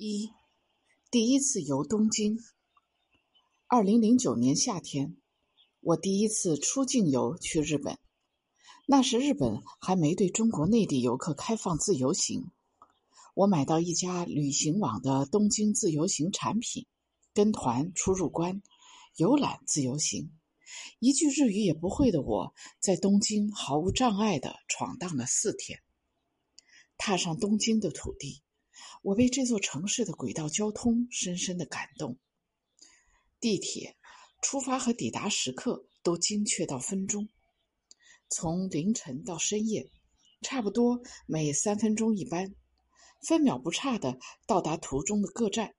一，第一次游东京。二零零九年夏天，我第一次出境游去日本。那时日本还没对中国内地游客开放自由行。我买到一家旅行网的东京自由行产品，跟团出入关，游览自由行。一句日语也不会的我，在东京毫无障碍的闯荡了四天。踏上东京的土地。我被这座城市的轨道交通深深的感动。地铁出发和抵达时刻都精确到分钟，从凌晨到深夜，差不多每三分钟一班，分秒不差的到达途中的各站。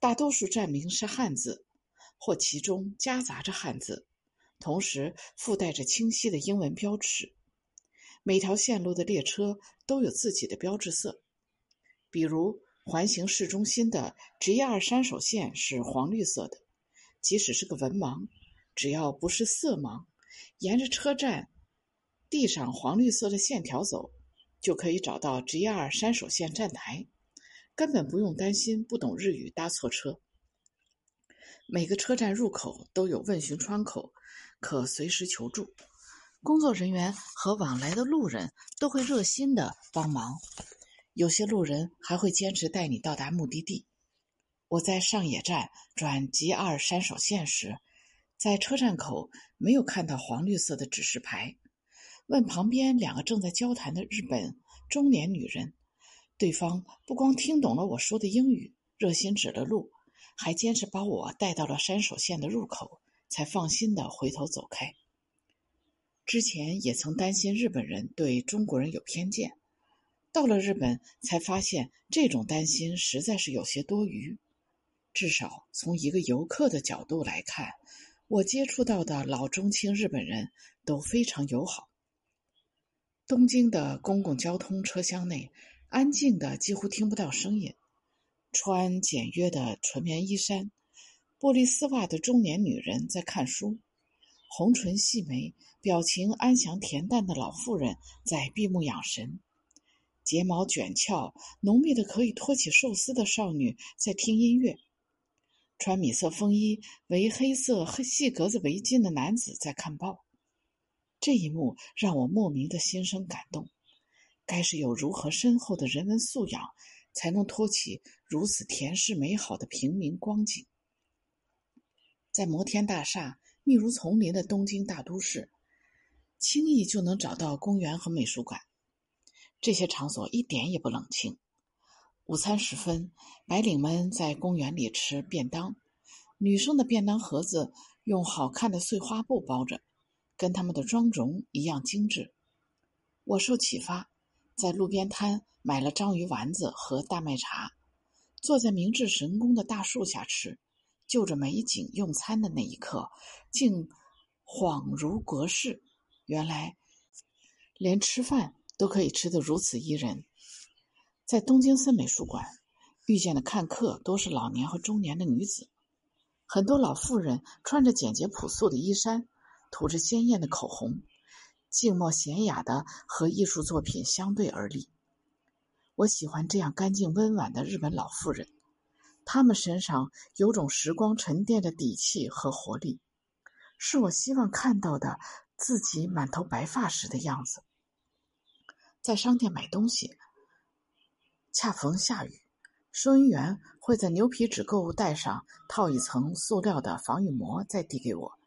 大多数站名是汉字，或其中夹杂着汉字，同时附带着清晰的英文标识。每条线路的列车都有自己的标志色。比如环形市中心的 JR 山手线是黄绿色的，即使是个文盲，只要不是色盲，沿着车站地上黄绿色的线条走，就可以找到 JR 山手线站台，根本不用担心不懂日语搭错车。每个车站入口都有问询窗口，可随时求助，工作人员和往来的路人都会热心的帮忙。有些路人还会坚持带你到达目的地。我在上野站转 JR 山手线时，在车站口没有看到黄绿色的指示牌，问旁边两个正在交谈的日本中年女人，对方不光听懂了我说的英语，热心指了路，还坚持把我带到了山手线的入口，才放心的回头走开。之前也曾担心日本人对中国人有偏见。到了日本，才发现这种担心实在是有些多余。至少从一个游客的角度来看，我接触到的老中青日本人都非常友好。东京的公共交通车厢内安静的几乎听不到声音。穿简约的纯棉衣衫、玻璃丝袜的中年女人在看书，红唇细眉、表情安详恬淡的老妇人在闭目养神。睫毛卷翘、浓密的可以托起寿司的少女在听音乐；穿米色风衣、围黑色黑细格子围巾的男子在看报。这一幕让我莫名的心生感动。该是有如何深厚的人文素养，才能托起如此恬适美好的平民光景？在摩天大厦密如丛林的东京大都市，轻易就能找到公园和美术馆。这些场所一点也不冷清。午餐时分，白领们在公园里吃便当，女生的便当盒子用好看的碎花布包着，跟他们的妆容一样精致。我受启发，在路边摊买了章鱼丸子和大麦茶，坐在明治神宫的大树下吃，就着美景用餐的那一刻，竟恍如隔世。原来，连吃饭。都可以吃得如此怡人。在东京森美术馆遇见的看客多是老年和中年的女子，很多老妇人穿着简洁朴素的衣衫，涂着鲜艳的口红，静默娴雅的和艺术作品相对而立。我喜欢这样干净温婉的日本老妇人，她们身上有种时光沉淀的底气和活力，是我希望看到的自己满头白发时的样子。在商店买东西，恰逢下雨，收银员会在牛皮纸购物袋上套一层塑料的防雨膜，再递给我。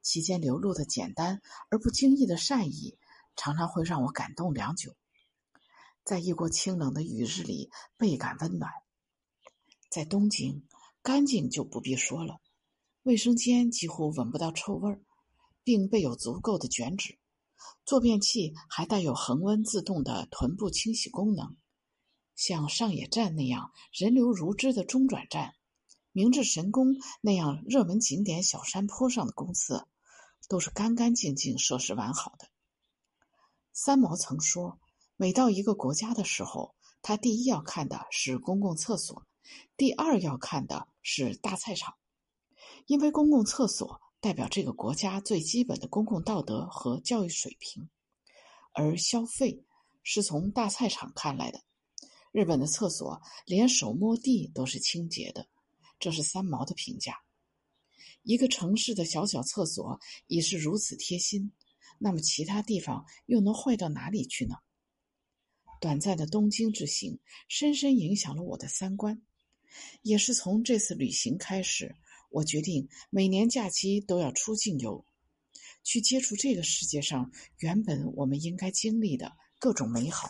其间流露的简单而不经意的善意，常常会让我感动良久。在一锅清冷的雨日里，倍感温暖。在东京，干净就不必说了，卫生间几乎闻不到臭味儿，并备有足够的卷纸。坐便器还带有恒温自动的臀部清洗功能，像上野站那样人流如织的中转站，明治神宫那样热门景点小山坡上的公厕，都是干干净净、设施完好的。三毛曾说：“每到一个国家的时候，他第一要看的是公共厕所，第二要看的是大菜场，因为公共厕所。”代表这个国家最基本的公共道德和教育水平，而消费是从大菜场看来的。日本的厕所连手摸地都是清洁的，这是三毛的评价。一个城市的小小厕所已是如此贴心，那么其他地方又能坏到哪里去呢？短暂的东京之行深深影响了我的三观，也是从这次旅行开始，我决定每年假期都要出境游，去接触这个世界上原本我们应该经历的各种美好。